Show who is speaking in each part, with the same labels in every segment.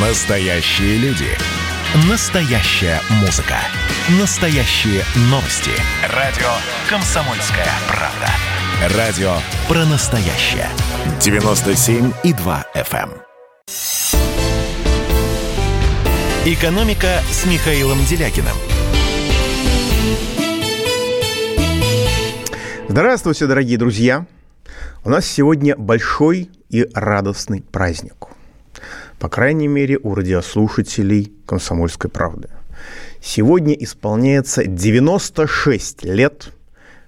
Speaker 1: Настоящие люди. Настоящая музыка. Настоящие новости. Радио «Комсомольская правда». Радио про настоящее. 97,2 FM. эм. «Экономика» с Михаилом Делякиным.
Speaker 2: Здравствуйте, дорогие друзья! У нас сегодня большой и радостный праздник. По крайней мере, у радиослушателей «Комсомольской правды». Сегодня исполняется 96 лет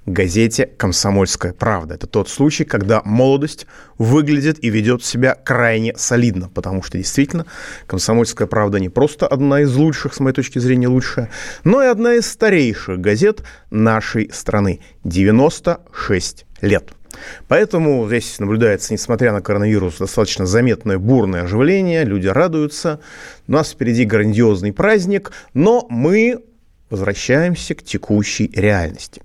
Speaker 2: газете «Комсомольская правда». Это тот случай, когда молодость выглядит и ведет себя крайне солидно, потому что действительно «Комсомольская правда» не просто одна из лучших, с моей точки зрения, лучшая, но и одна из старейших газет нашей страны. 96 лет. Поэтому здесь наблюдается, несмотря на коронавирус, достаточно заметное бурное оживление, люди радуются. У нас впереди грандиозный праздник, но мы возвращаемся к текущей реальности.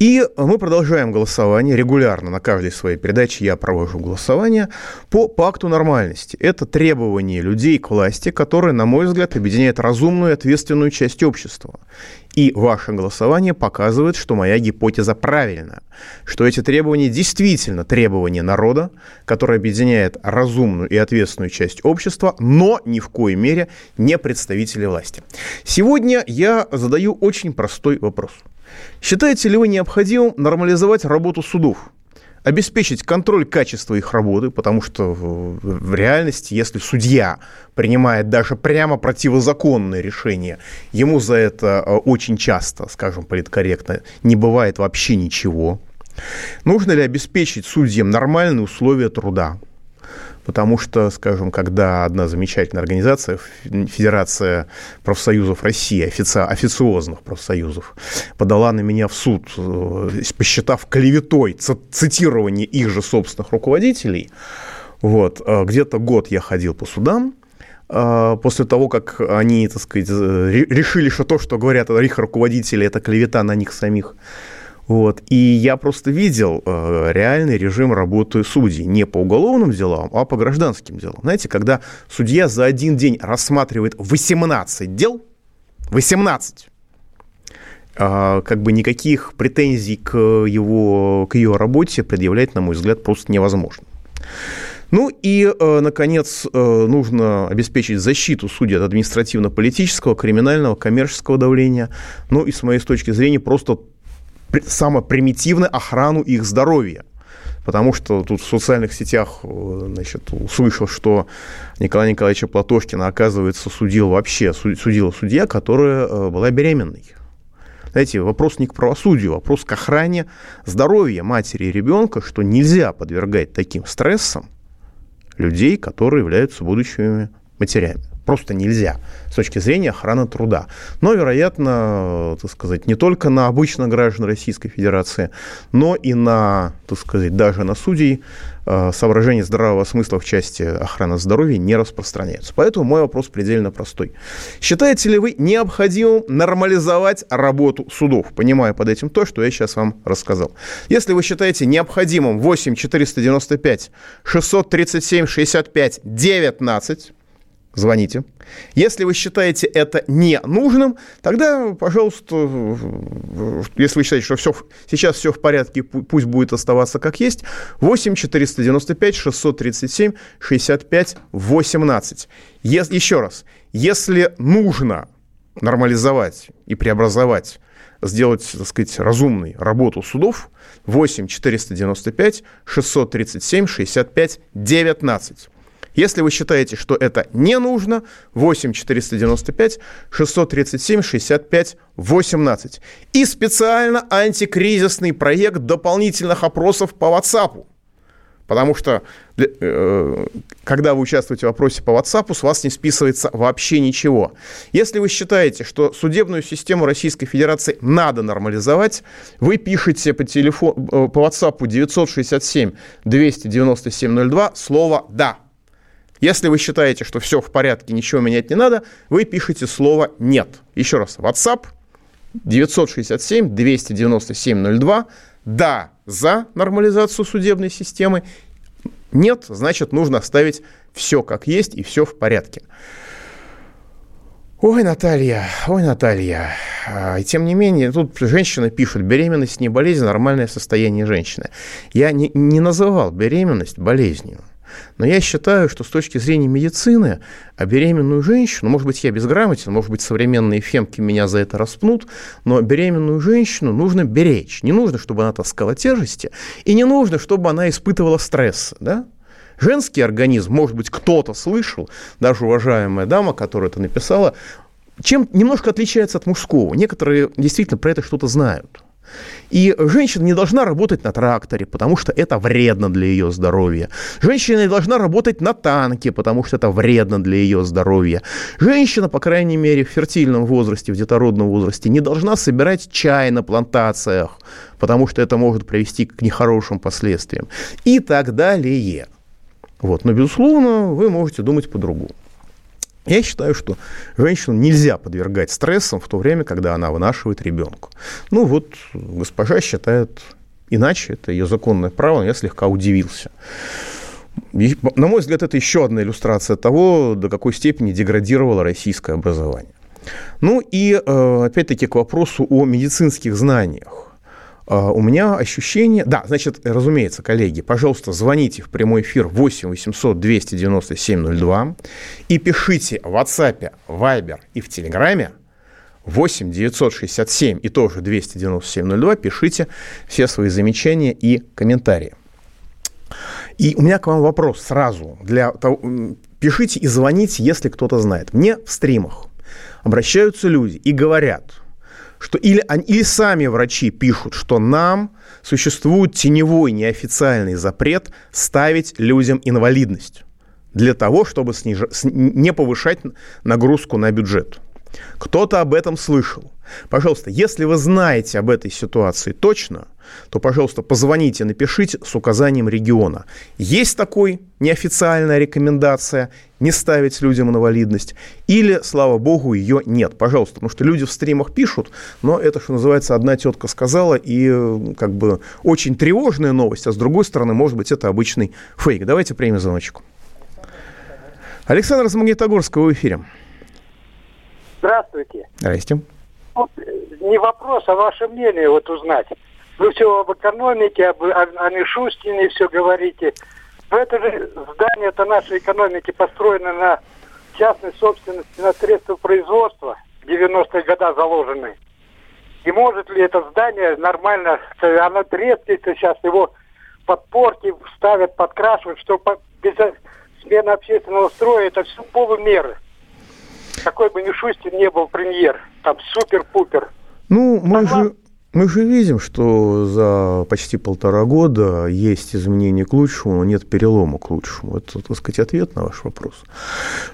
Speaker 2: И мы продолжаем голосование регулярно. На каждой своей передаче я провожу голосование по пакту нормальности. Это требование людей к власти, которое, на мой взгляд, объединяет разумную и ответственную часть общества. И ваше голосование показывает, что моя гипотеза правильна, что эти требования действительно требования народа, которые объединяет разумную и ответственную часть общества, но ни в коей мере не представители власти. Сегодня я задаю очень простой вопрос – Считаете ли вы необходимым нормализовать работу судов? Обеспечить контроль качества их работы, потому что в реальности, если судья принимает даже прямо противозаконное решение, ему за это э, очень часто, скажем политкорректно, не бывает вообще ничего. Нужно ли обеспечить судьям нормальные условия труда? Потому что, скажем, когда одна замечательная организация, Федерация профсоюзов России, офици... официозных профсоюзов, подала на меня в суд, э, посчитав клеветой цитирование их же собственных руководителей, вот, э, где-то год я ходил по судам, э, после того, как они, так сказать, решили, что то, что говорят их руководители, это клевета на них самих. Вот. И я просто видел э, реальный режим работы судей не по уголовным делам, а по гражданским делам. Знаете, когда судья за один день рассматривает 18 дел, 18, э, как бы никаких претензий к, его, к ее работе предъявлять, на мой взгляд, просто невозможно. Ну и, э, наконец, э, нужно обеспечить защиту судей от административно-политического, криминального, коммерческого давления. Ну и, с моей точки зрения, просто самое примитивное охрану их здоровья. Потому что тут в социальных сетях э, значит, услышал, что Николая Николаевича Платошкина, оказывается, судил вообще, судила судья, которая э, была беременной. Знаете, вопрос не к правосудию, вопрос к охране здоровья матери и ребенка, что нельзя подвергать таким стрессам людей, которые являются будущими матерями просто нельзя с точки зрения охраны труда. Но, вероятно, так сказать, не только на обычных граждан Российской Федерации, но и на, так сказать, даже на судей э, соображения здравого смысла в части охраны здоровья не распространяются. Поэтому мой вопрос предельно простой. Считаете ли вы необходимым нормализовать работу судов, понимая под этим то, что я сейчас вам рассказал? Если вы считаете необходимым 8 495 637 65 19 звоните. Если вы считаете это не нужным, тогда, пожалуйста, если вы считаете, что все, сейчас все в порядке, пусть будет оставаться как есть, 8 495 637 65 18. Е- еще раз, если нужно нормализовать и преобразовать сделать, так сказать, разумной работу судов 8 495 637 65 19. Если вы считаете, что это не нужно, 8 495 637 65 18. И специально антикризисный проект дополнительных опросов по WhatsApp. Потому что, э, когда вы участвуете в опросе по WhatsApp, с вас не списывается вообще ничего. Если вы считаете, что судебную систему Российской Федерации надо нормализовать, вы пишете по, телефону, э, по WhatsApp 967 297 02 слово «да». Если вы считаете, что все в порядке, ничего менять не надо, вы пишете слово «нет». Еще раз, WhatsApp 967-297-02. Да, за нормализацию судебной системы. Нет, значит, нужно оставить все как есть и все в порядке. Ой, Наталья, ой, Наталья. А, и тем не менее, тут женщина пишет, беременность не болезнь, нормальное состояние женщины. Я не, не называл беременность болезнью. Но я считаю, что с точки зрения медицины, а беременную женщину, может быть, я безграмотен, может быть, современные фемки меня за это распнут, но беременную женщину нужно беречь. Не нужно, чтобы она таскала тяжести, и не нужно, чтобы она испытывала стресс. Да? Женский организм, может быть, кто-то слышал, даже уважаемая дама, которая это написала, чем немножко отличается от мужского. Некоторые действительно про это что-то знают. И женщина не должна работать на тракторе, потому что это вредно для ее здоровья. Женщина не должна работать на танке, потому что это вредно для ее здоровья. Женщина, по крайней мере, в фертильном возрасте, в детородном возрасте, не должна собирать чай на плантациях, потому что это может привести к нехорошим последствиям. И так далее. Вот. Но, безусловно, вы можете думать по-другому. Я считаю, что женщину нельзя подвергать стрессам в то время, когда она вынашивает ребенка. Ну вот госпожа считает иначе, это ее законное право, но я слегка удивился. На мой взгляд, это еще одна иллюстрация того, до какой степени деградировало российское образование. Ну и, э, опять-таки, к вопросу о медицинских знаниях. А, у меня ощущение... Да, значит, разумеется, коллеги, пожалуйста, звоните в прямой эфир 8 800 297 02 и пишите в WhatsApp, Viber и в Телеграме 8 967 и тоже 297 02, пишите все свои замечания и комментарии. И у меня к вам вопрос сразу. Для того, пишите и звоните, если кто-то знает. Мне в стримах обращаются люди и говорят – что или, или сами врачи пишут, что нам существует теневой неофициальный запрет ставить людям инвалидность для того, чтобы сниж... не повышать нагрузку на бюджет. Кто-то об этом слышал. Пожалуйста, если вы знаете об этой ситуации точно, то, пожалуйста, позвоните, напишите с указанием региона. Есть такой неофициальная рекомендация не ставить людям инвалидность, или, слава богу, ее нет. Пожалуйста, потому что люди в стримах пишут, но это, что называется, одна тетка сказала, и как бы очень тревожная новость, а с другой стороны, может быть, это обычный фейк. Давайте примем звоночку. Александр из в эфире.
Speaker 3: Здравствуйте.
Speaker 2: Здрасте.
Speaker 3: Вот, не вопрос, а ваше мнение вот узнать. Вы все об экономике, об, о, о Мишустине все говорите. Но это же здание это нашей экономики построено на частной собственности, на средства производства, 90-е годы заложены. И может ли это здание нормально, оно трескается сейчас, его подпорки ставят, подкрашивают, что без смены общественного строя это все полумеры какой бы Мишустин не был премьер, там супер-пупер.
Speaker 2: Ну, мы же, мы же видим, что за почти полтора года есть изменения к лучшему, но нет перелома к лучшему. Это, так сказать, ответ на ваш вопрос.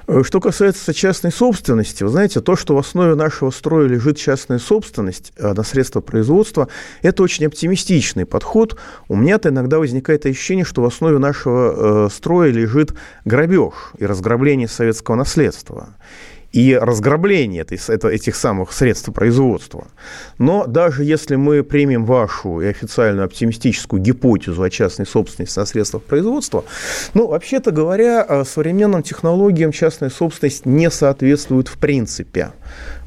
Speaker 2: Э, что касается частной собственности, вы знаете, то, что в основе нашего строя лежит частная собственность э, на средства производства, это очень оптимистичный подход. У меня-то иногда возникает ощущение, что в основе нашего э, строя лежит грабеж и разграбление советского наследства и разграбление этой, это, этих самых средств производства. Но даже если мы примем вашу и официальную оптимистическую гипотезу о частной собственности на средствах производства, ну, вообще-то говоря, э, современным технологиям частная собственность не соответствует в принципе,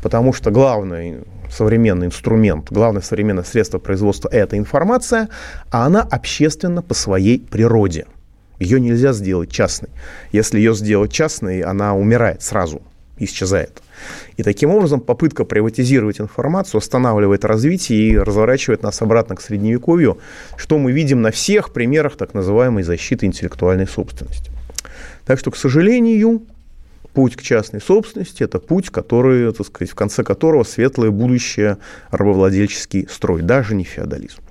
Speaker 2: потому что главный современный инструмент, главное современное средство производства – это информация, а она общественна по своей природе. Ее нельзя сделать частной. Если ее сделать частной, она умирает сразу исчезает. И таким образом попытка приватизировать информацию останавливает развитие и разворачивает нас обратно к средневековью, что мы видим на всех примерах так называемой защиты интеллектуальной собственности. Так что, к сожалению, путь к частной собственности – это путь, который, так сказать, в конце которого светлое будущее рабовладельческий строй, даже не феодализм.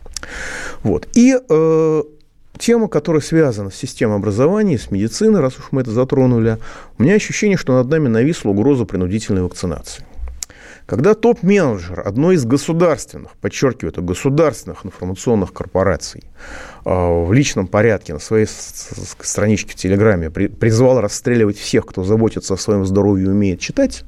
Speaker 2: Вот. И э, тема, которая связана с системой образования, с медициной, раз уж мы это затронули, у меня ощущение, что над нами нависла угроза принудительной вакцинации. Когда топ-менеджер одной из государственных, подчеркиваю, это государственных информационных корпораций а, в личном порядке на своей страничке в Телеграме призвал расстреливать всех, кто заботится о своем здоровье и умеет читать,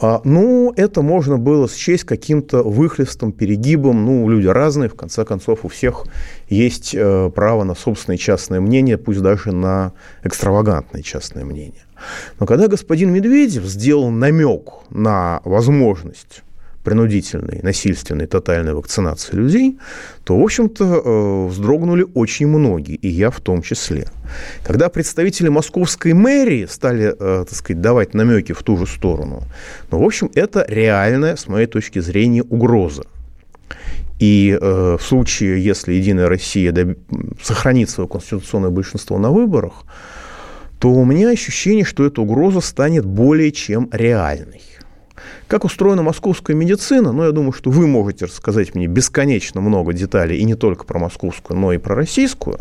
Speaker 2: ну, это можно было счесть каким-то выхлестом, перегибом. Ну, люди разные, в конце концов, у всех есть э, право на собственное частное мнение, пусть даже на экстравагантное частное мнение. Но когда господин Медведев сделал намек на возможность принудительной, насильственной, тотальной вакцинации людей, то, в общем-то, э, вздрогнули очень многие, и я в том числе. Когда представители московской мэрии стали, э, так сказать, давать намеки в ту же сторону, ну, в общем, это реальная, с моей точки зрения, угроза. И э, в случае, если Единая Россия доб... сохранит свое конституционное большинство на выборах, то у меня ощущение, что эта угроза станет более чем реальной. Как устроена московская медицина, ну, я думаю, что вы можете рассказать мне бесконечно много деталей, и не только про московскую, но и про российскую.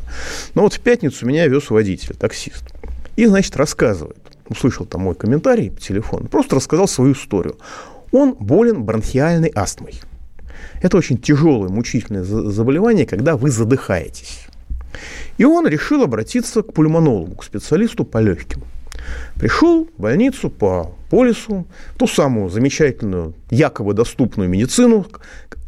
Speaker 2: Но вот в пятницу меня вез водитель, таксист. И, значит, рассказывает. Услышал там мой комментарий по телефону. Просто рассказал свою историю. Он болен бронхиальной астмой. Это очень тяжелое, мучительное заболевание, когда вы задыхаетесь. И он решил обратиться к пульмонологу, к специалисту по легким. Пришел в больницу по полису, ту самую замечательную, якобы доступную медицину,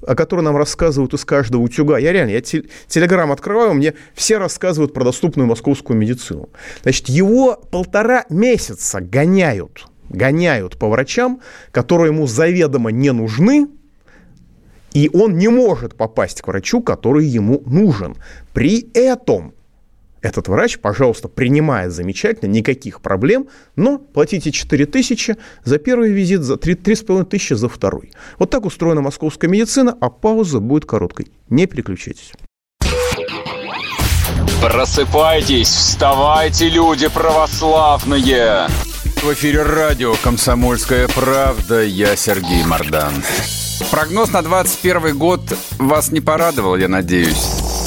Speaker 2: о которой нам рассказывают из каждого утюга. Я реально, я телеграм открываю, мне все рассказывают про доступную московскую медицину. Значит, его полтора месяца гоняют, гоняют по врачам, которые ему заведомо не нужны, и он не может попасть к врачу, который ему нужен. При этом этот врач, пожалуйста, принимает замечательно, никаких проблем, но платите 4 тысячи за первый визит, за 3, 3,5 тысячи за второй. Вот так устроена московская медицина, а пауза будет короткой. Не переключайтесь.
Speaker 4: Просыпайтесь, вставайте, люди православные! В эфире радио «Комсомольская правда». Я Сергей Мордан. Прогноз на 21 год вас не порадовал, я надеюсь.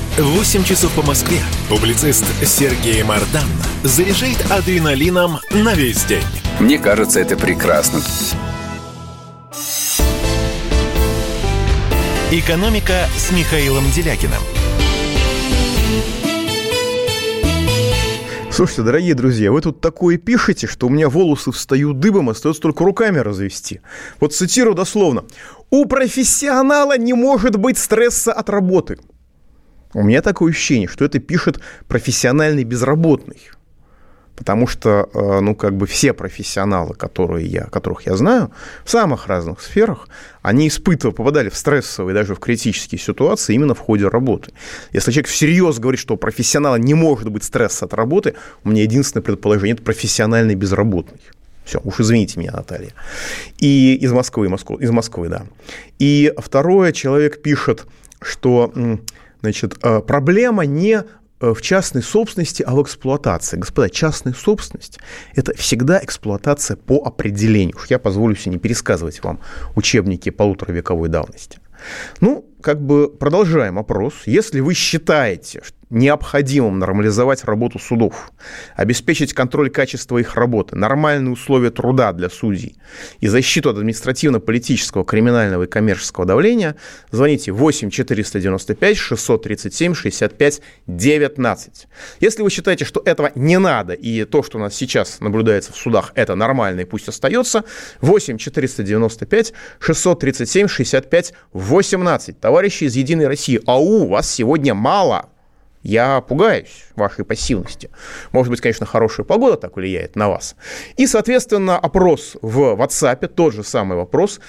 Speaker 1: 8 часов по Москве публицист Сергей Мардан заряжает адреналином на весь день.
Speaker 4: Мне кажется, это прекрасно.
Speaker 1: «Экономика» с Михаилом Делякиным.
Speaker 2: Слушайте, дорогие друзья, вы тут такое пишете, что у меня волосы встают дыбом, остается только руками развести. Вот цитирую дословно. «У профессионала не может быть стресса от работы». У меня такое ощущение, что это пишет профессиональный безработный. Потому что, э, ну, как бы все профессионалы, которые я, которых я знаю, в самых разных сферах, они испытывали, попадали в стрессовые, даже в критические ситуации именно в ходе работы. Если человек всерьез говорит, что у профессионала не может быть стресса от работы, у меня единственное предположение – это профессиональный безработный. Все, уж извините меня, Наталья. И из Москвы, Москвы, из Москвы, да. И второе, человек пишет, что значит, э, проблема не Э, в частной собственности, а в эксплуатации. Господа, частная собственность – это всегда эксплуатация по определению. Уж я позволю себе не пересказывать вам учебники полуторавековой давности. Ну, как бы продолжаем опрос. Если вы считаете, что необходимым нормализовать работу судов, обеспечить контроль качества их работы, нормальные условия труда для судей и защиту от административно-политического, криминального и коммерческого давления, звоните 8 495 637 65 19. Если вы считаете, что этого не надо, и то, что у нас сейчас наблюдается в судах, это нормально и пусть остается, 8 495 637 65 18. Товарищи из «Единой России», ау, вас сегодня мало – я пугаюсь вашей пассивности. Может быть, конечно, хорошая погода так влияет на вас. И, соответственно, опрос в WhatsApp, тот же самый вопрос.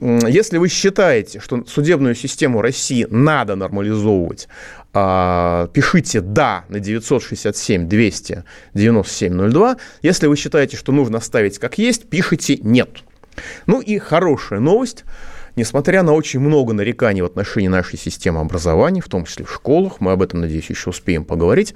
Speaker 2: Если вы считаете, что судебную систему России надо нормализовывать, а, пишите «да» на 967 297 02. Если вы считаете, что нужно оставить как есть, пишите «нет». Ну и хорошая новость – несмотря на очень много нареканий в отношении нашей системы образования, в том числе в школах, мы об этом, надеюсь, еще успеем поговорить,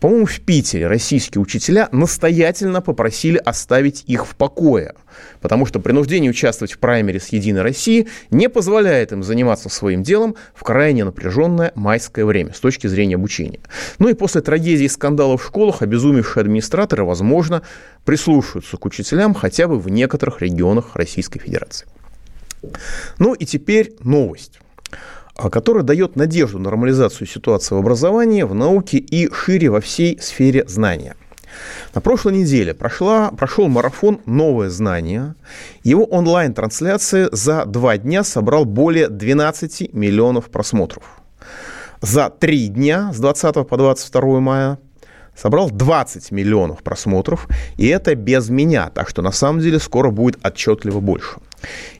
Speaker 2: по-моему, в Питере российские учителя настоятельно попросили оставить их в покое, потому что принуждение участвовать в праймере с «Единой России» не позволяет им заниматься своим делом в крайне напряженное майское время с точки зрения обучения. Ну и после трагедии и скандалов в школах обезумевшие администраторы, возможно, прислушаются к учителям хотя бы в некоторых регионах Российской Федерации. Ну и теперь новость а, которая дает надежду на нормализацию ситуации в образовании, в науке и шире во всей сфере знания. На прошлой неделе прошла, прошел марафон «Новое знание». Его онлайн-трансляция за два дня собрал более 12 миллионов просмотров. За три дня с 20 по 22 мая собрал 20 миллионов просмотров, и это без меня, так что на самом деле скоро будет отчетливо больше.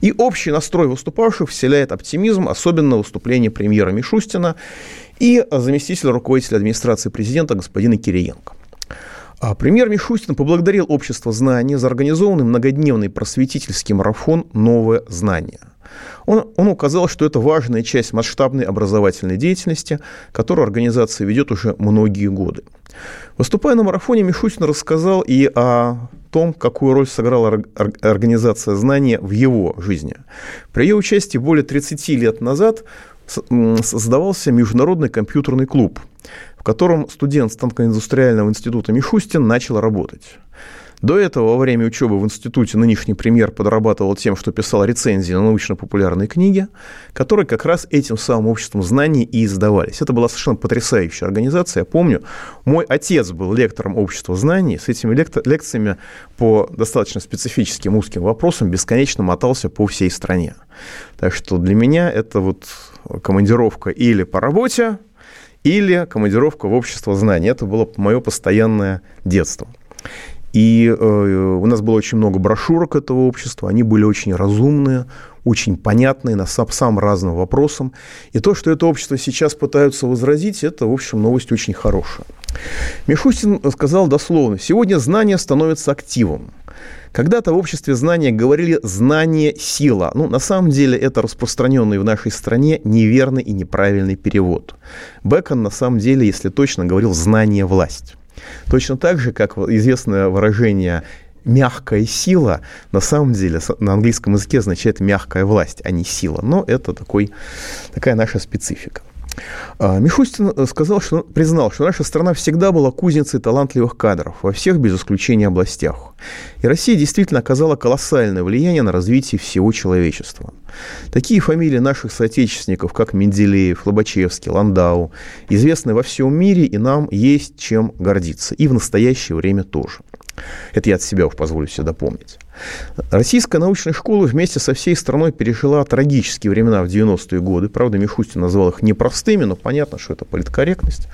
Speaker 2: И общий настрой выступавших вселяет оптимизм, особенно выступление премьера Мишустина и заместителя руководителя администрации президента господина Кириенко. А премьер Мишустин поблагодарил Общество знаний за организованный многодневный просветительский марафон «Новое знание». Он, он указал, что это важная часть масштабной образовательной деятельности, которую организация ведет уже многие годы. Выступая на марафоне, Мишустин рассказал и о том, какую роль сыграла организация знания в его жизни. При ее участии более 30 лет назад создавался Международный компьютерный клуб, в котором студент станкоиндустриального института Мишустин начал работать. До этого, во время учебы в институте, нынешний премьер подрабатывал тем, что писал рецензии на научно-популярные книги, которые как раз этим самым обществом знаний и издавались. Это была совершенно потрясающая организация. Я помню, мой отец был лектором общества знаний, с этими лекциями по достаточно специфическим узким вопросам бесконечно мотался по всей стране. Так что для меня это вот командировка или по работе, или командировка в общество знаний. Это было мое постоянное детство. И э, у нас было очень много брошюрок этого общества, они были очень разумные, очень понятные на сам, самым разным вопросам. И то, что это общество сейчас пытаются возразить, это, в общем, новость очень хорошая. Мишустин сказал дословно, сегодня знание становится активом. Когда-то в обществе знания говорили «знание – сила». Ну, на самом деле, это распространенный в нашей стране неверный и неправильный перевод. Бекон, на самом деле, если точно, говорил «знание – власть». Точно так же, как известное выражение мягкая сила на самом деле на английском языке означает мягкая власть, а не сила. Но это такой, такая наша специфика. А, Мишустин э, сказал, что, признал, что наша страна всегда была кузницей талантливых кадров во всех, без исключения, областях. И Россия действительно оказала колоссальное влияние на развитие всего человечества. Такие фамилии наших соотечественников, как Менделеев, Лобачевский, Ландау, известны во всем мире, и нам есть чем гордиться. И в настоящее время тоже. Это я от себя уж позволю себе допомнить. Российская научная школа вместе со всей страной пережила трагические времена в 90-е годы. Правда, Мишустин назвал их непростыми, но понятно, что это политкорректность.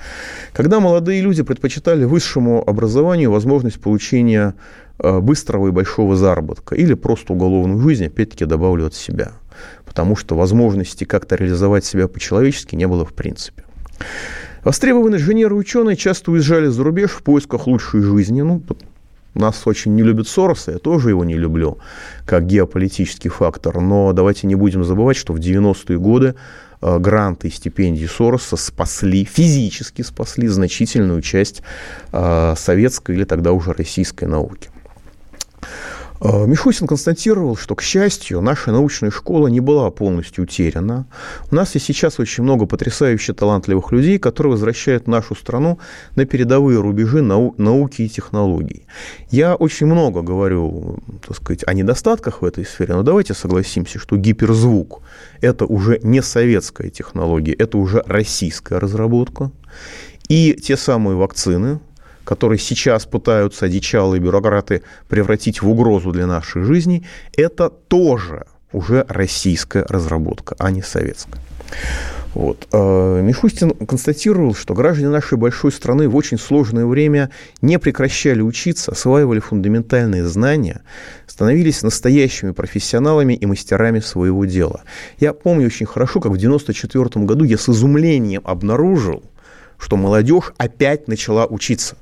Speaker 2: Когда молодые люди предпочитали высшему образованию возможность получения э, быстрого и большого заработка или просто уголовную жизнь, опять-таки добавлю от себя. Потому что возможности как-то реализовать себя по-человечески не было в принципе. Востребованные инженеры и ученые часто уезжали за рубеж в поисках лучшей жизни. Ну, нас очень не любит Сороса, я тоже его не люблю, как геополитический фактор. Но давайте не будем забывать, что в 90-е годы э, гранты и стипендии Сороса спасли, физически спасли значительную часть э, советской или тогда уже российской науки. Э, Мишустин констатировал, что, к счастью, наша научная школа не была полностью утеряна. У нас и сейчас очень много потрясающе талантливых людей, которые возвращают нашу страну на передовые рубежи нау- науки и технологий. Я очень много говорю, так сказать, о недостатках в этой сфере, но давайте согласимся, что гиперзвук – это уже не советская технология, это уже российская разработка. И те самые вакцины, которые сейчас пытаются одичалые бюрократы превратить в угрозу для нашей жизни, это тоже уже российская разработка, а не советская. Вот. А, Мишустин констатировал, что граждане нашей большой страны в очень сложное время не прекращали учиться, осваивали фундаментальные знания, становились настоящими профессионалами и мастерами своего дела. Я помню очень хорошо, как в 1994 году я с изумлением обнаружил, что молодежь опять начала учиться.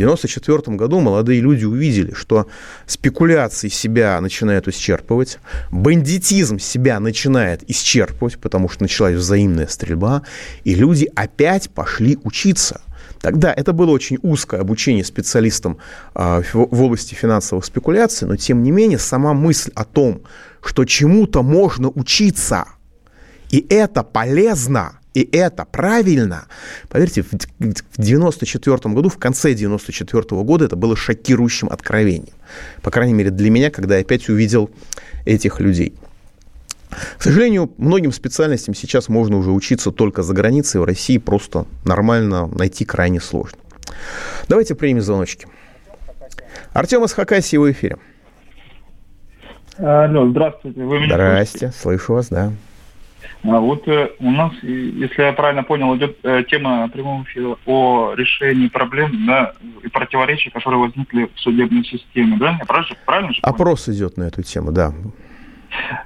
Speaker 2: В 1994 году молодые люди увидели, что спекуляции себя начинают исчерпывать, бандитизм себя начинает исчерпывать, потому что началась взаимная стрельба, и люди опять пошли учиться – Тогда это было очень узкое обучение специалистам а, в области финансовых спекуляций, но тем не менее сама мысль о том, что чему-то можно учиться, и это полезно, и это правильно. Поверьте, в 1994 году, в конце 1994 года это было шокирующим откровением. По крайней мере, для меня, когда я опять увидел этих людей – к сожалению, многим специальностям сейчас можно уже учиться только за границей. В России просто нормально найти крайне сложно. Давайте примем звоночки. Артем из Хакасии в эфире.
Speaker 5: Алло, здравствуйте.
Speaker 2: Вы меня Здрасте, слышите? слышу вас, да.
Speaker 5: А вот э, у нас, если я правильно понял, идет э, тема прямого эфира о решении проблем да, и противоречий, которые возникли в судебной системе. Да? Я правильно, правильно же
Speaker 2: Опрос понял? идет на эту тему, да.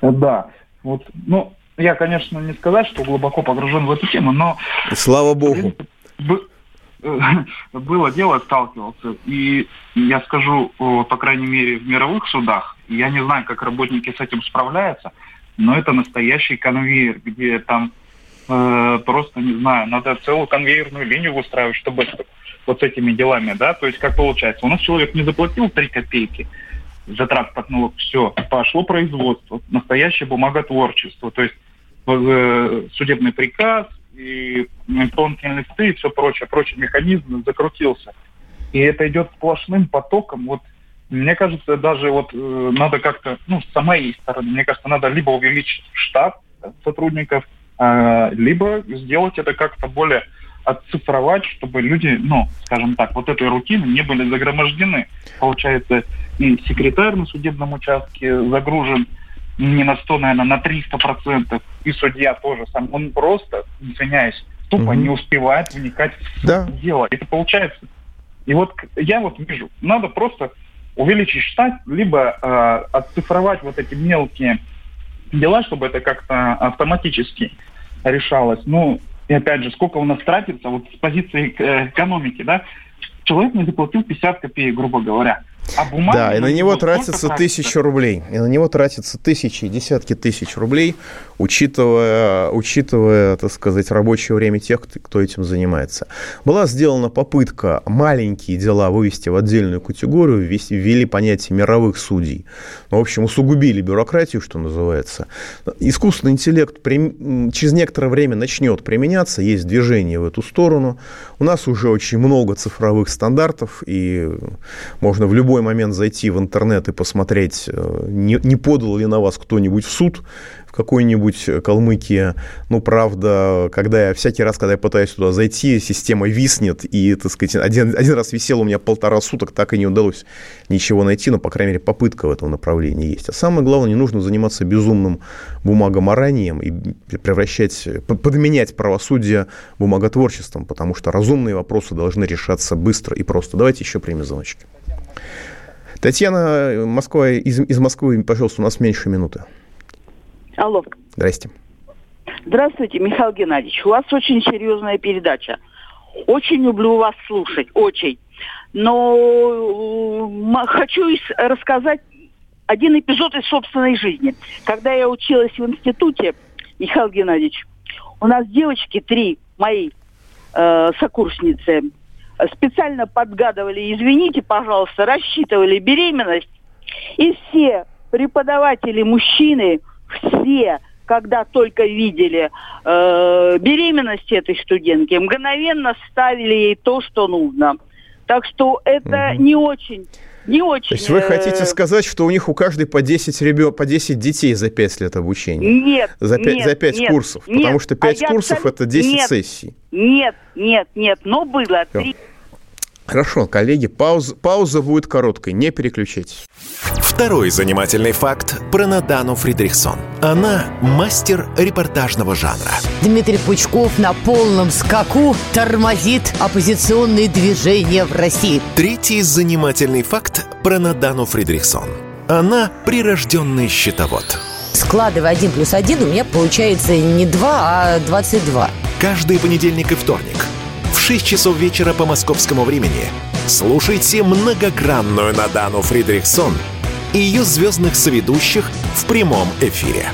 Speaker 5: Да. Вот, ну, я, конечно, не сказать, что глубоко погружен в эту тему, но...
Speaker 2: Слава богу.
Speaker 5: Было дело, сталкивался. И я скажу, по крайней мере, в мировых судах, я не знаю, как работники с этим справляются, но это настоящий конвейер, где там э, просто, не знаю, надо целую конвейерную линию выстраивать, чтобы вот с этими делами, да, то есть как получается, у нас человек не заплатил 3 копейки, за транспортного все, пошло производство, настоящее бумаготворчество, то есть э, судебный приказ и тонкие листы и все прочее, прочий механизм закрутился. И это идет сплошным потоком. Вот мне кажется, даже вот э, надо как-то, ну, с моей стороны, мне кажется, надо либо увеличить штат сотрудников, э, либо сделать это как-то более отцифровать, чтобы люди, ну, скажем так, вот этой рутины не были загромождены. Получается, и секретарь на судебном участке загружен не на 100, наверное, на 300 процентов, и судья тоже сам. Он просто, извиняюсь, тупо угу. не успевает вникать да. в дело. Это получается. И вот я вот вижу, надо просто увеличить штат, либо э, отцифровать вот эти мелкие дела, чтобы это как-то автоматически решалось. Ну, и опять же, сколько у нас тратится вот с позиции э, экономики, да, человек не заплатил 50 копеек, грубо говоря.
Speaker 2: А бумага, да, и на него тратится тысяча рублей. И на него тратится тысячи, десятки тысяч рублей, учитывая, учитывая, так сказать, рабочее время тех, кто этим занимается. Была сделана попытка маленькие дела вывести в отдельную категорию, ввели понятие мировых судей. Ну, в общем, усугубили бюрократию, что называется. Искусственный интеллект через некоторое время начнет применяться, есть движение в эту сторону. У нас уже очень много цифровых стандартов, и можно в любой момент зайти в интернет и посмотреть, э, не, не подал ли на вас кто-нибудь в суд какой-нибудь Калмыкии. Ну, правда, когда я всякий раз, когда я пытаюсь туда зайти, система виснет, и, так сказать, один, один раз висел у меня полтора суток, так и не удалось ничего найти, но, по крайней мере, попытка в этом направлении есть. А самое главное, не нужно заниматься безумным бумагоморанием и превращать, подменять правосудие бумаготворчеством, потому что разумные вопросы должны решаться быстро и просто. Давайте еще примем звоночки. Татьяна, Москва, из, из Москвы, пожалуйста, у нас меньше минуты.
Speaker 6: Алло.
Speaker 2: Здрасте.
Speaker 6: Здравствуйте, Михаил Геннадьевич. У вас очень серьезная передача. Очень люблю вас слушать, очень. Но хочу рассказать один эпизод из собственной жизни. Когда я училась в институте, Михаил Геннадьевич, у нас девочки, три мои э, сокурсницы, специально подгадывали, извините, пожалуйста, рассчитывали беременность. И все преподаватели мужчины – все, когда только видели э, беременность этой студентки, мгновенно ставили ей то, что нужно. Так что это угу. не очень не очень. То
Speaker 2: есть вы хотите э, сказать, что у них у каждой по 10 ребё, по 10 детей за 5 лет обучения?
Speaker 6: Нет.
Speaker 2: За 5,
Speaker 6: нет,
Speaker 2: за 5
Speaker 6: нет,
Speaker 2: курсов?
Speaker 6: Нет,
Speaker 2: потому что 5 а курсов абсолютно... это 10
Speaker 6: нет,
Speaker 2: сессий.
Speaker 6: Нет, нет, нет. Но было 3.
Speaker 2: Хорошо, коллеги, пауза, пауза будет короткой, не переключайтесь.
Speaker 1: Второй занимательный факт про Надану Фридрихсон. Она мастер репортажного жанра.
Speaker 7: Дмитрий Пучков на полном скаку тормозит оппозиционные движения в России.
Speaker 1: Третий занимательный факт про Надану Фридрихсон. Она прирожденный счетовод.
Speaker 7: Складывая один плюс один, у меня получается не 2, а 22.
Speaker 1: Каждый понедельник и вторник – 6 часов вечера по московскому времени слушайте многогранную Надану Фридрихсон и ее звездных соведущих в прямом эфире.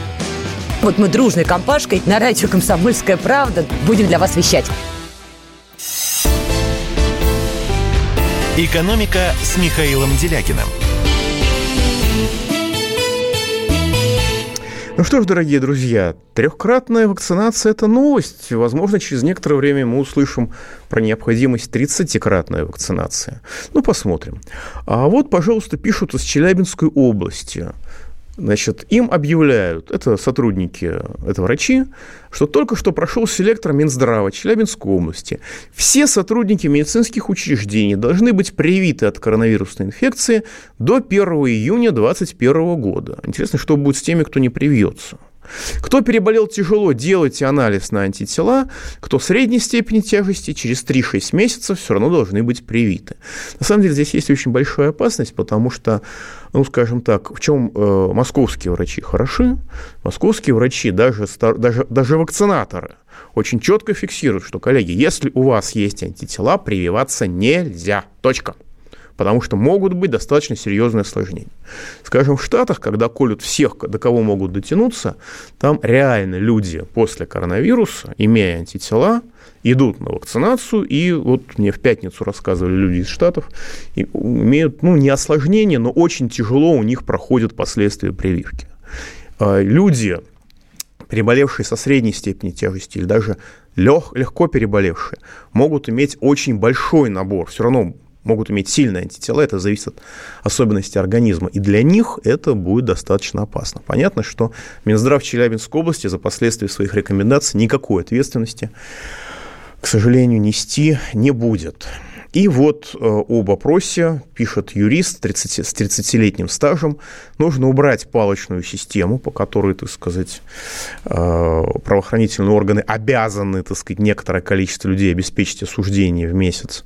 Speaker 7: Вот мы дружной компашкой на радио «Комсомольская правда» будем для вас вещать.
Speaker 1: «Экономика» с Михаилом Делякиным –
Speaker 2: Ну что ж, дорогие друзья, трехкратная вакцинация – это новость. Возможно, через некоторое время мы услышим про необходимость 30-кратной вакцинации. Ну, посмотрим. А вот, пожалуйста, пишут из Челябинской области – Значит, им объявляют, это сотрудники, это врачи, что только что прошел селектор Минздрава Челябинской области. Все сотрудники медицинских учреждений должны быть привиты от коронавирусной инфекции до 1 июня 2021 года. Интересно, что будет с теми, кто не привьется. Кто переболел тяжело, делайте анализ на антитела. Кто средней степени тяжести, через 3-6 месяцев все равно должны быть привиты. На самом деле здесь есть очень большая опасность, потому что, ну, скажем так, в чем э, московские врачи хороши? Московские врачи, даже, даже, даже вакцинаторы, очень четко фиксируют, что, коллеги, если у вас есть антитела, прививаться нельзя. Точка потому что могут быть достаточно серьезные осложнения. Скажем, в Штатах, когда колют всех, до кого могут дотянуться, там реально люди после коронавируса, имея антитела, идут на вакцинацию, и вот мне в пятницу рассказывали люди из Штатов, имеют, ну, не осложнения, но очень тяжело у них проходят последствия прививки. А, люди, переболевшие со средней степенью тяжести или даже лег, легко переболевшие, могут иметь очень большой набор, все равно могут иметь сильные антитела, это зависит от особенностей организма, и для них это будет достаточно опасно. Понятно, что Минздрав Челябинской области за последствия своих рекомендаций никакой ответственности, к сожалению, нести не будет. И вот э, о вопросе пишет юрист 30, с 30-летним стажем. Нужно убрать палочную систему, по которой, так сказать, э, правоохранительные органы обязаны, так сказать, некоторое количество людей обеспечить осуждение в месяц.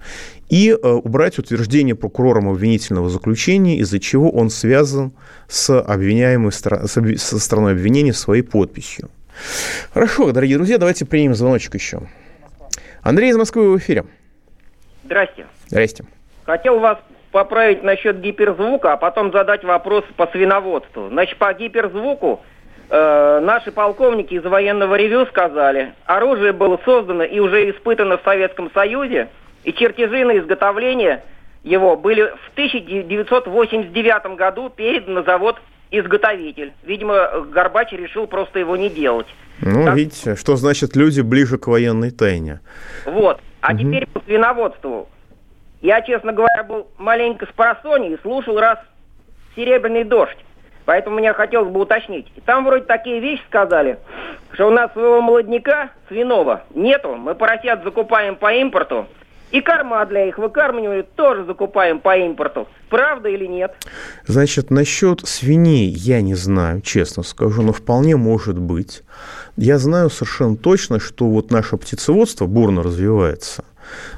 Speaker 2: И э, убрать утверждение прокурором обвинительного заключения, из-за чего он связан с обвиняемой со стороной обвинения своей подписью. Хорошо, дорогие друзья, давайте примем звоночек еще. Андрей из Москвы в эфире.
Speaker 8: Здрасте.
Speaker 2: Здрасте.
Speaker 8: Хотел вас поправить насчет гиперзвука, а потом задать вопрос по свиноводству. Значит, по гиперзвуку э, наши полковники из военного ревю сказали, оружие было создано и уже испытано в Советском Союзе, и чертежи на изготовление его были в 1989 году переданы на завод изготовитель. Видимо, Горбач решил просто его не делать.
Speaker 2: Ну, так? видите, что значит люди ближе к военной тайне.
Speaker 8: Вот. А угу. теперь по свиноводству. Я, честно говоря, был маленько с просони и слушал раз «Серебряный дождь». Поэтому мне хотелось бы уточнить. И там вроде такие вещи сказали, что у нас своего молодняка свиного нету. Мы поросят закупаем по импорту. И корма для их выкармливания тоже закупаем по импорту. Правда или нет?
Speaker 2: Значит, насчет свиней я не знаю, честно скажу, но вполне может быть. Я знаю совершенно точно, что вот наше птицеводство бурно развивается.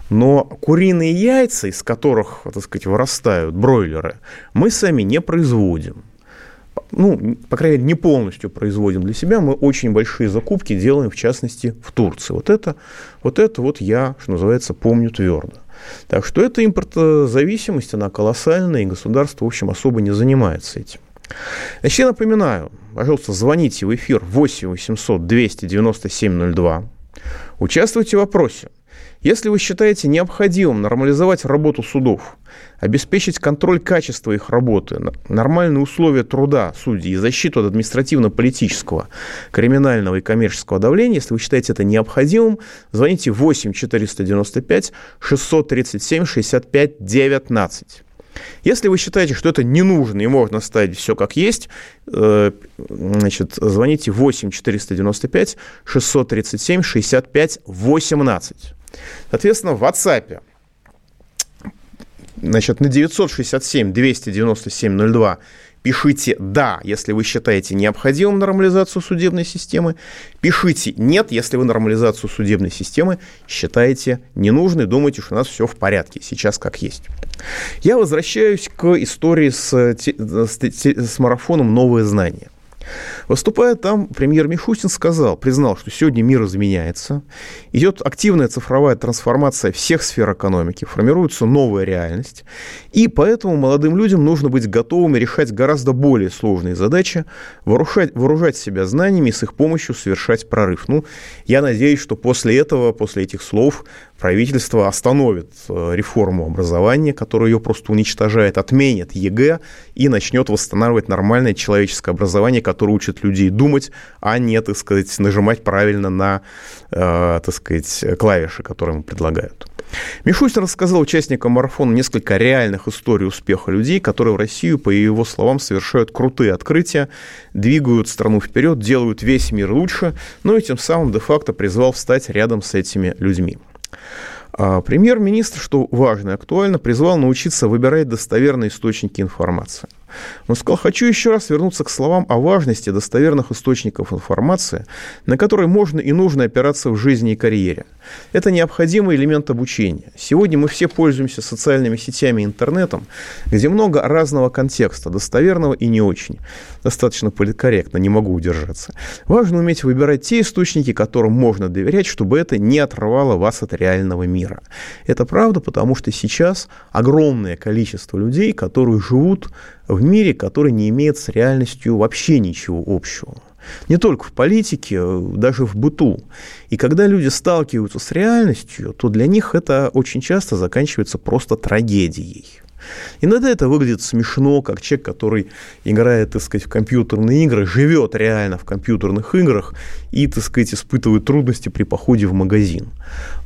Speaker 2: Но куриные яйца, из которых, так сказать, вырастают бройлеры, мы сами не производим ну, по крайней мере, не полностью производим для себя, мы очень большие закупки делаем, в частности, в Турции. Вот это вот, это вот я, что называется, помню твердо. Так что эта импортозависимость, она колоссальная, и государство, в общем, особо не занимается этим. Значит, я напоминаю, пожалуйста, звоните в эфир 8 800 297 02, участвуйте в вопросе. Если вы считаете необходимым нормализовать работу судов, обеспечить контроль качества их работы, нормальные условия труда судей и защиту от административно-политического, криминального и коммерческого давления, если вы считаете это необходимым, звоните 8 495 637 65 19. Если вы считаете, что это не нужно и можно оставить все как есть, э, значит, звоните 8 495 637 65 18. Соответственно, в WhatsApp значит, на 967 297 02 Пишите «да», если вы считаете необходимым нормализацию судебной системы. Пишите «нет», если вы нормализацию судебной системы считаете ненужной, думаете, что у нас все в порядке, сейчас как есть. Я возвращаюсь к истории с, с, с марафоном «Новые знания». Выступая там, премьер Мишустин сказал, признал, что сегодня мир изменяется, идет активная цифровая трансформация всех сфер экономики, формируется новая реальность, и поэтому молодым людям нужно быть готовыми решать гораздо более сложные задачи, вооружать, вооружать себя знаниями и с их помощью совершать прорыв. Ну, я надеюсь, что после этого, после этих слов, правительство остановит э, реформу образования, которая ее просто уничтожает, отменит ЕГЭ и начнет восстанавливать нормальное человеческое образование, которое учит людей думать, а не, так сказать, нажимать правильно на, э, так сказать, клавиши, которые ему предлагают. Мишустин рассказал участникам марафона несколько реальных историй успеха людей, которые в Россию, по его словам, совершают крутые открытия, двигают страну вперед, делают весь мир лучше, но и тем самым де-факто призвал встать рядом с этими людьми. А премьер-министр, что важно и актуально, призвал научиться выбирать достоверные источники информации. Он сказал, хочу еще раз вернуться к словам о важности достоверных источников информации, на которые можно и нужно опираться в жизни и карьере. Это необходимый элемент обучения. Сегодня мы все пользуемся социальными сетями и интернетом, где много разного контекста, достоверного и не очень. Достаточно политкорректно, не могу удержаться. Важно уметь выбирать те источники, которым можно доверять, чтобы это не отрывало вас от реального мира. Это правда, потому что сейчас огромное количество людей, которые живут в мире, который не имеет с реальностью вообще ничего общего. Не только в политике, даже в быту. И когда люди сталкиваются с реальностью, то для них это очень часто заканчивается просто трагедией. Иногда это выглядит смешно, как человек, который играет, так сказать, в компьютерные игры, живет реально в компьютерных играх и, так сказать, испытывает трудности при походе в магазин.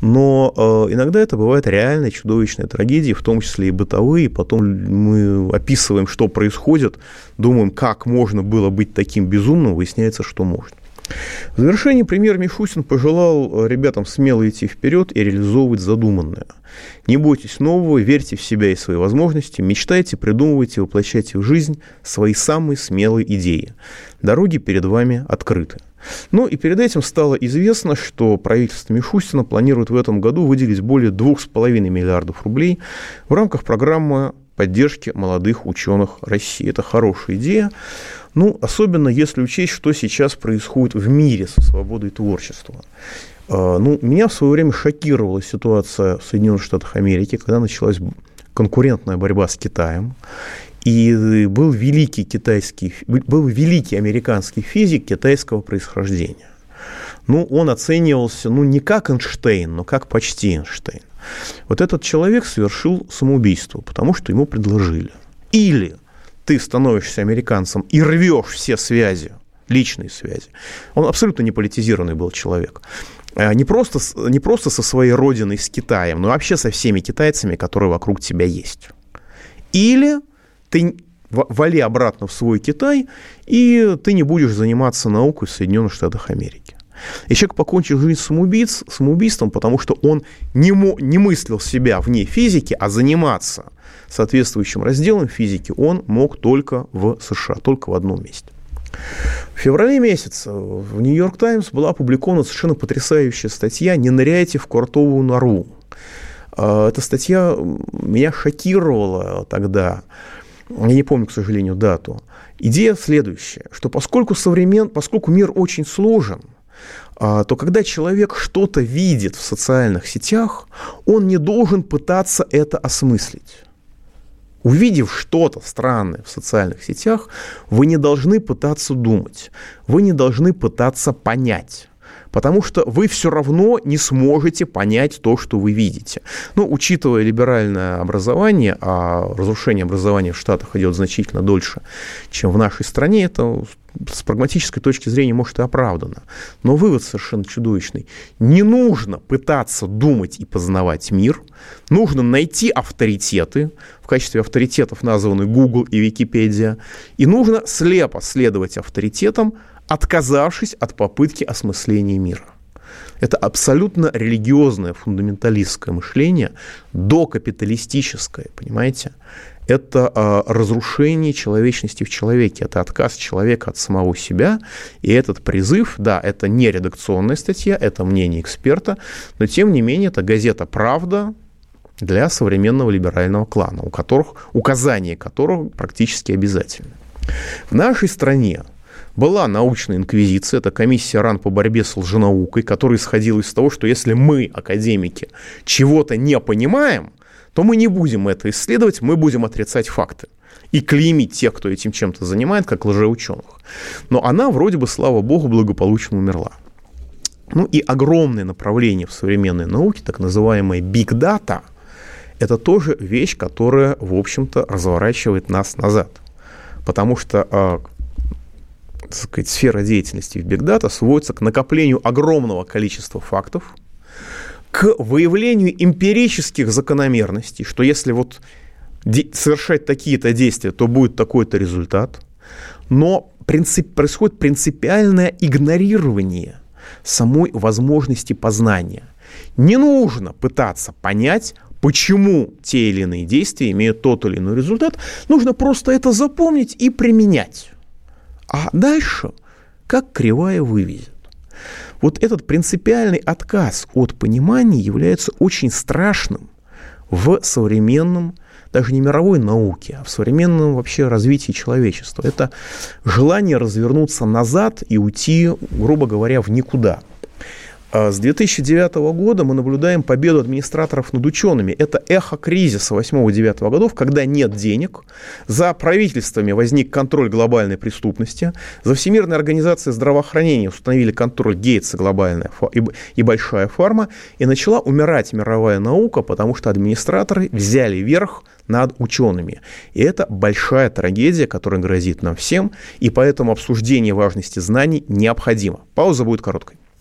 Speaker 2: Но э, иногда это бывает реально чудовищная трагедия, в том числе и бытовые. Потом мы описываем, что происходит, думаем, как можно было быть таким безумным, выясняется, что можно. В завершении премьер Мишустин пожелал ребятам смело идти вперед и реализовывать задуманное. Не бойтесь нового, верьте в себя и свои возможности, мечтайте, придумывайте, воплощайте в жизнь свои самые смелые идеи. Дороги перед вами открыты. Ну и перед этим стало известно, что правительство Мишустина планирует в этом году выделить более 2,5 миллиардов рублей в рамках программы поддержки молодых ученых России. Это хорошая идея. Ну, особенно если учесть, что сейчас происходит в мире со свободой творчества. А, ну, меня в свое время шокировала ситуация в Соединенных Штатах Америки, когда началась конкурентная борьба с Китаем. И был великий китайский, был великий американский физик китайского происхождения. Ну, он оценивался, ну, не как Эйнштейн, но как почти Эйнштейн. Вот этот человек совершил самоубийство, потому что ему предложили. Или ты становишься американцем и рвешь все связи, личные связи. Он абсолютно не политизированный был человек. Э, не просто, не просто со своей родиной, с Китаем, но вообще со всеми китайцами, которые вокруг тебя есть. Или ты вали обратно в свой Китай, и ты не будешь заниматься наукой в Соединенных Штатах Америки. И человек покончил жизнь самоубийц, самоубийством, потому что он не, мо, не мыслил себя вне физики, а заниматься соответствующим разделом физики он мог только в США, только в одном месте. В феврале месяце в «Нью-Йорк Таймс» была опубликована совершенно потрясающая статья «Не ныряйте в квартовую нору». А, эта статья меня шокировала тогда. Я не помню, к сожалению, дату. Идея следующая, что поскольку, современ... поскольку мир очень сложен, а, то когда человек что-то видит в социальных сетях, он не должен пытаться это осмыслить. Увидев что-то странное в социальных сетях, вы не должны пытаться думать, вы не должны пытаться понять потому что вы все равно не сможете понять то, что вы видите. Ну, учитывая либеральное образование, а разрушение образования в Штатах идет значительно дольше, чем в нашей стране, это с прагматической точки зрения, может, и оправдано. Но вывод совершенно чудовищный. Не нужно пытаться думать и познавать мир. Нужно найти авторитеты. В качестве авторитетов названы Google и Википедия. И нужно слепо следовать авторитетам, отказавшись от попытки осмысления мира. Это абсолютно религиозное, фундаменталистское мышление, докапиталистическое, понимаете? Это а, разрушение человечности в человеке, это отказ человека от самого себя, и этот призыв, да, это не редакционная статья, это мнение эксперта, но тем не менее это газета «Правда», для современного либерального клана, у которых, указание которого практически обязательно. В нашей стране Была научная инквизиция, это комиссия РАН по борьбе с лженаукой, которая исходила из того, что если мы, академики, чего-то не понимаем, то мы не будем это исследовать, мы будем отрицать факты и клеймить тех, кто этим чем-то занимает, как лжеученых. Но она вроде бы, слава богу, благополучно умерла. Ну и огромное направление в современной науке, так называемая big data, это тоже вещь, которая, в общем-то, разворачивает нас назад. Потому что а, так сказать, сфера деятельности в Big Data сводится к накоплению огромного количества фактов, к выявлению эмпирических закономерностей, что если вот совершать такие-то действия, то будет такой-то результат. Но принцип, происходит принципиальное игнорирование самой возможности познания. Не нужно пытаться понять, почему те или иные действия имеют тот или иной результат. Нужно просто это запомнить и применять. А дальше как кривая вывезет. Вот этот принципиальный отказ от понимания является очень страшным в современном, даже не мировой науке, а в современном вообще развитии человечества. Это желание развернуться назад и уйти, грубо говоря, в никуда – с 2009 года мы наблюдаем победу администраторов над учеными. Это эхо кризиса 8-9 годов, когда нет денег, за правительствами возник контроль глобальной преступности, за Всемирной организацией здравоохранения установили контроль Гейтса глобальная и большая фарма, и начала умирать мировая наука, потому что администраторы взяли верх над учеными. И это большая трагедия, которая грозит нам всем, и поэтому обсуждение важности знаний необходимо. Пауза будет короткой.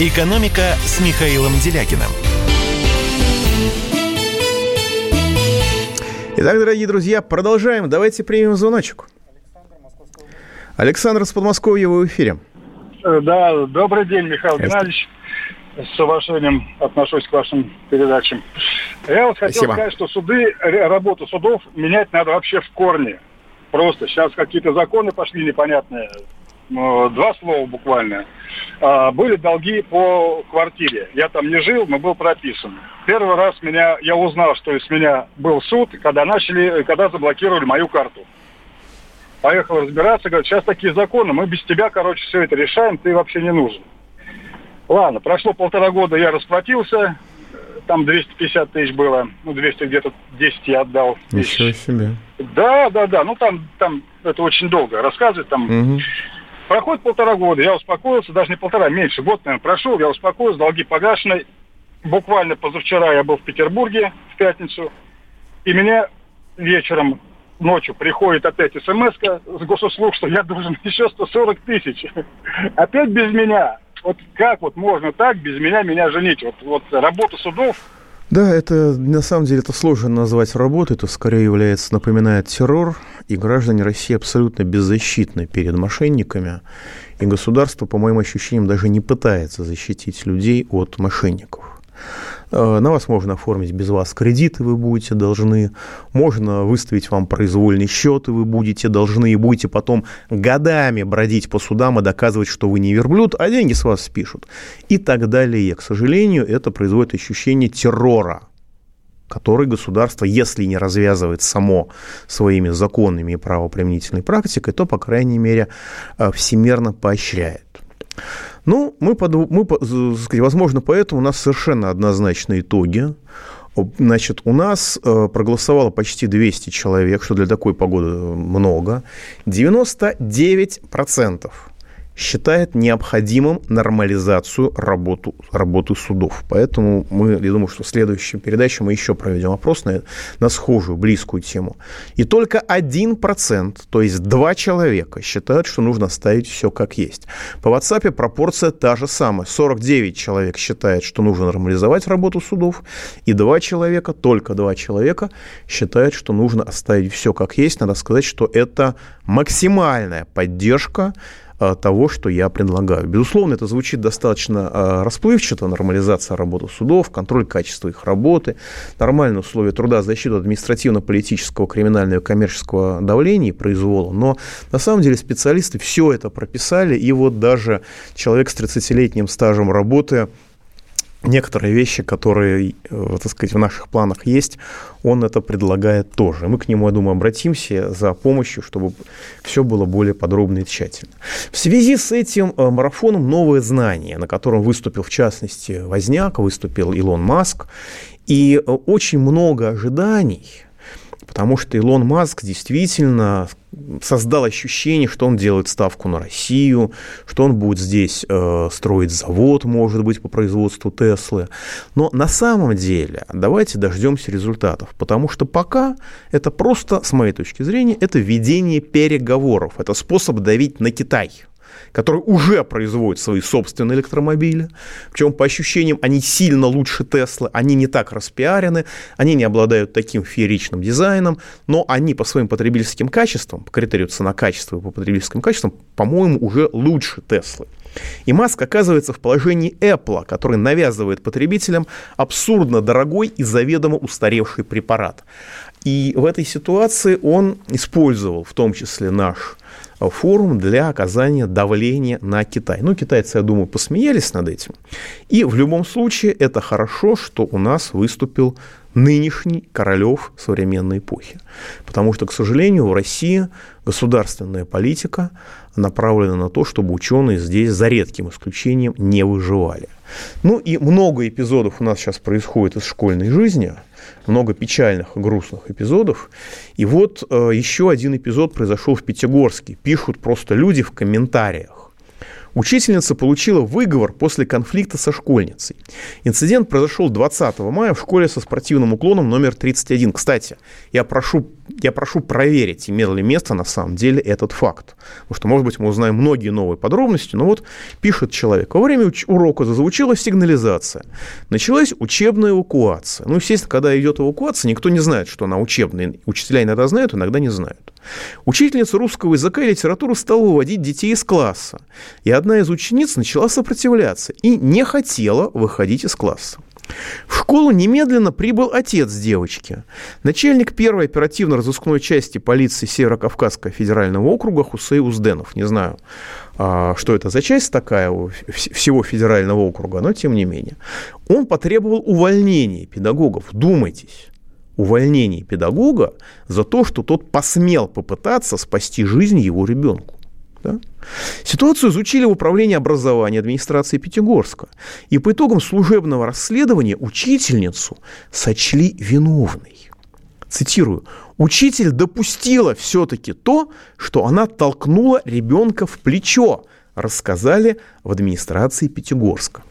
Speaker 1: «Экономика» с Михаилом Делякиным.
Speaker 2: Итак, дорогие друзья, продолжаем. Давайте примем звоночек. Александр из Подмосковья, вы в эфире.
Speaker 9: Э, да, добрый день, Михаил Геннадьевич. С уважением отношусь к вашим передачам. Я вот хотел Спасибо. сказать, что суды, работу судов менять надо вообще в корне. Просто сейчас какие-то законы пошли непонятные. Э, два слова буквально. А, были долги по квартире. Я там не жил, но был прописан. Первый раз меня, я узнал, что из меня был суд, когда начали, когда заблокировали мою карту. Поехал разбираться, говорят, сейчас такие законы, мы без тебя, короче, все это решаем, ты вообще не нужен. Ладно, прошло полтора года, я расплатился, там 250 тысяч было, ну, 200 где-то 10 я отдал.
Speaker 2: Ничего себе.
Speaker 9: Да, да, да, ну, там, там это очень долго рассказывать, там... Угу. Проходит полтора года, я успокоился, даже не полтора, меньше, год, наверное, прошел, я успокоился, долги погашены. Буквально позавчера я был в Петербурге в пятницу, и меня вечером, ночью приходит опять смс с госуслуг, что я должен еще 140 тысяч. Опять без меня. Вот как вот можно так без меня меня женить? Вот, вот работа судов
Speaker 2: да, это на самом деле это сложно назвать работой, это скорее является, напоминает террор, и граждане России абсолютно беззащитны перед мошенниками, и государство, по моим ощущениям, даже не пытается защитить людей от мошенников. Э, на вас можно оформить без вас кредиты, вы будете должны. Можно выставить вам произвольный счет, и вы будете должны, и будете потом годами бродить по судам и доказывать, что вы не верблюд, а деньги с вас спишут. И так далее. К сожалению, это производит ощущение террора, который государство, если не развязывает само своими законами и правоприменительной практикой, то, по крайней мере, э, всемерно поощряет. Ну, мы, под, мы сказать, возможно, поэтому у нас совершенно однозначные итоги. Значит, у нас э, проголосовало почти 200 человек, что для такой погоды много. 99% считает необходимым нормализацию работу, работы судов. Поэтому мы, я думаю, что в следующей передаче мы еще проведем опрос на, на схожую, близкую тему. И только один процент, то есть два человека, считают, что нужно оставить все как есть. По WhatsApp пропорция та же самая. 49 человек считает, что нужно нормализовать работу судов, и два человека, только два человека, считают, что нужно оставить все как есть. Надо сказать, что это максимальная поддержка того, что я предлагаю. Безусловно, это звучит достаточно э, расплывчато, нормализация работы судов, контроль качества их работы, нормальные условия труда, защита административно-политического, криминального и коммерческого давления и произвола. Но на самом деле специалисты все это прописали, и вот даже человек с 30-летним стажем работы некоторые вещи, которые, э, так сказать, в наших планах есть, он это предлагает тоже. Мы к нему, я думаю, обратимся за помощью, чтобы все было более подробно и тщательно. В связи с этим э, марафоном «Новое знание», на котором выступил, в частности, Возняк, выступил Илон Маск, и э, очень много ожиданий – Потому что Илон Маск действительно создал ощущение, что он делает ставку на Россию, что он будет здесь э, строить завод, может быть, по производству Теслы. Но на самом деле давайте дождемся результатов, потому что пока это просто, с моей точки зрения, это ведение переговоров, это способ давить на Китай – который уже производит свои собственные электромобили. Причем, по ощущениям, они сильно лучше Теслы, они не так распиарены, они не обладают таким фееричным дизайном, но они по своим потребительским качествам, по критерию цена-качество и по потребительским качествам, по-моему, уже лучше Теслы. И Маск оказывается в положении Apple, который навязывает потребителям абсурдно дорогой и заведомо устаревший препарат. И в этой ситуации он использовал в том числе наш форум для оказания давления на Китай. Ну, китайцы, я думаю, посмеялись над этим. И в любом случае это хорошо, что у нас выступил нынешний Королев современной эпохи. Потому что, к сожалению, в России государственная политика направлена на то, чтобы ученые здесь, за редким исключением, не выживали. Ну и много эпизодов у нас сейчас происходит из школьной жизни – много печальных грустных эпизодов. И вот э, еще один эпизод произошел в Пятигорске. Пишут просто люди в комментариях. Учительница получила выговор после конфликта со школьницей. Инцидент произошел 20 мая в школе со спортивным уклоном номер 31. Кстати, я прошу, я прошу проверить, имел ли место на самом деле этот факт. Потому что, может быть, мы узнаем многие новые подробности, но вот пишет человек. Во время урока зазвучала сигнализация. Началась учебная эвакуация. Ну, естественно, когда идет эвакуация, никто не знает, что она учебная. Учителя иногда знают, иногда не знают. Учительница русского языка и литературы стала выводить детей из класса. И одна из учениц начала сопротивляться и не хотела выходить из класса. В школу немедленно прибыл отец девочки. Начальник первой оперативно-розыскной части полиции Северо-Кавказского федерального округа Хусей Узденов. Не знаю, а, что это за часть такая всего федерального округа, но тем не менее. Он потребовал увольнения педагогов. Думайтесь увольнении педагога за то, что тот посмел попытаться спасти жизнь его ребенку. Да? Ситуацию изучили в Управлении образования администрации Пятигорска. И по итогам служебного расследования учительницу сочли виновной. Цитирую. Учитель допустила все-таки то, что она толкнула ребенка в плечо, рассказали в администрации Пятигорска.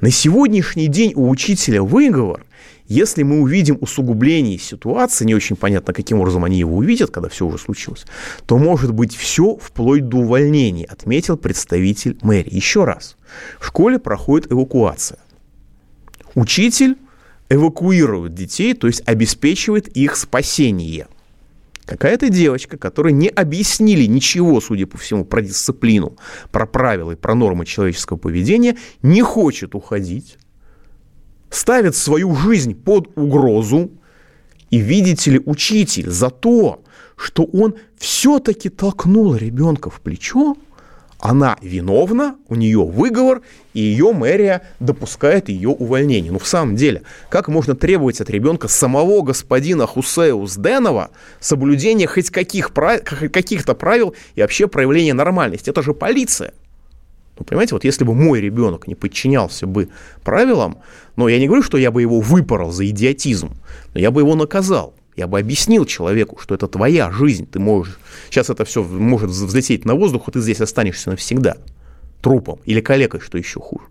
Speaker 2: На сегодняшний день у учителя выговор если мы увидим усугубление ситуации, не очень понятно, каким образом они его увидят, когда все уже случилось, то может быть все вплоть до увольнения, отметил представитель мэрии. Еще раз, в школе проходит эвакуация. Учитель эвакуирует детей, то есть обеспечивает их спасение. Какая-то девочка, которой не объяснили ничего, судя по всему, про дисциплину, про правила и про нормы человеческого поведения, не хочет уходить, ставит свою жизнь под угрозу, и видите ли, учитель за то, что он все-таки толкнул ребенка в плечо, она виновна, у нее выговор, и ее мэрия допускает ее увольнение. Ну, в самом деле, как можно требовать от ребенка самого господина Хусея Узденова соблюдения хоть каких, каких-то правил и вообще проявления нормальности? Это же полиция. Ну, понимаете, вот если бы мой ребенок не подчинялся бы правилам, но я не говорю, что я бы его выпорол за идиотизм, но я бы его наказал. Я бы объяснил человеку, что это твоя жизнь. Ты можешь... Сейчас это все может взлететь на воздух, а ты здесь останешься навсегда. Трупом или калекой, что еще хуже.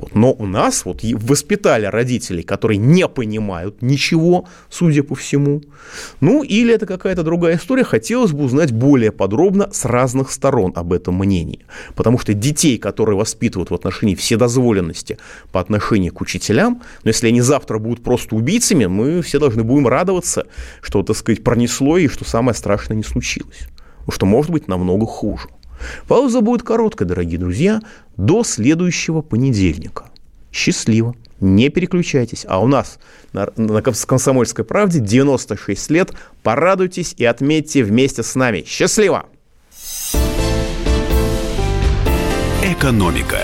Speaker 2: Вот. Но у нас вот воспитали родителей, которые не понимают ничего, судя по всему. Ну, или это какая-то другая история. Хотелось бы узнать более подробно с разных сторон об этом мнении. Потому что детей, которые воспитывают в отношении вседозволенности по отношению к учителям, но если они завтра будут просто убийцами, мы все должны будем радоваться, что, так сказать, пронесло и что самое страшное не случилось. Потому что может быть намного хуже. Пауза будет короткая, дорогие друзья, до следующего понедельника. Счастливо. Не переключайтесь. А у нас на, на «Комсомольской правде» 96 лет. Порадуйтесь и отметьте вместе с нами. Счастливо!
Speaker 1: Экономика.